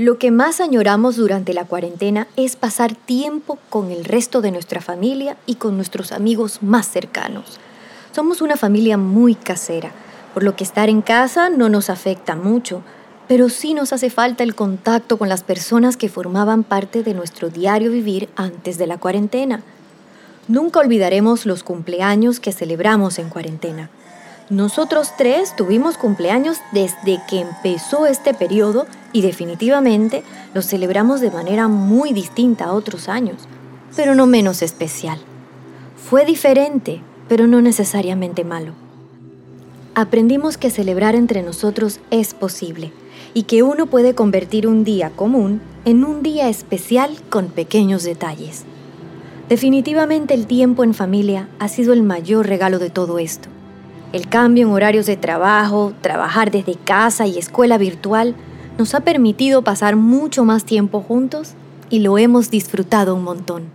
Lo que más añoramos durante la cuarentena es pasar tiempo con el resto de nuestra familia y con nuestros amigos más cercanos. Somos una familia muy casera, por lo que estar en casa no nos afecta mucho, pero sí nos hace falta el contacto con las personas que formaban parte de nuestro diario vivir antes de la cuarentena. Nunca olvidaremos los cumpleaños que celebramos en cuarentena. Nosotros tres tuvimos cumpleaños desde que empezó este periodo y definitivamente los celebramos de manera muy distinta a otros años, pero no menos especial. Fue diferente, pero no necesariamente malo. Aprendimos que celebrar entre nosotros es posible y que uno puede convertir un día común en un día especial con pequeños detalles. Definitivamente el tiempo en familia ha sido el mayor regalo de todo esto. El cambio en horarios de trabajo, trabajar desde casa y escuela virtual nos ha permitido pasar mucho más tiempo juntos y lo hemos disfrutado un montón.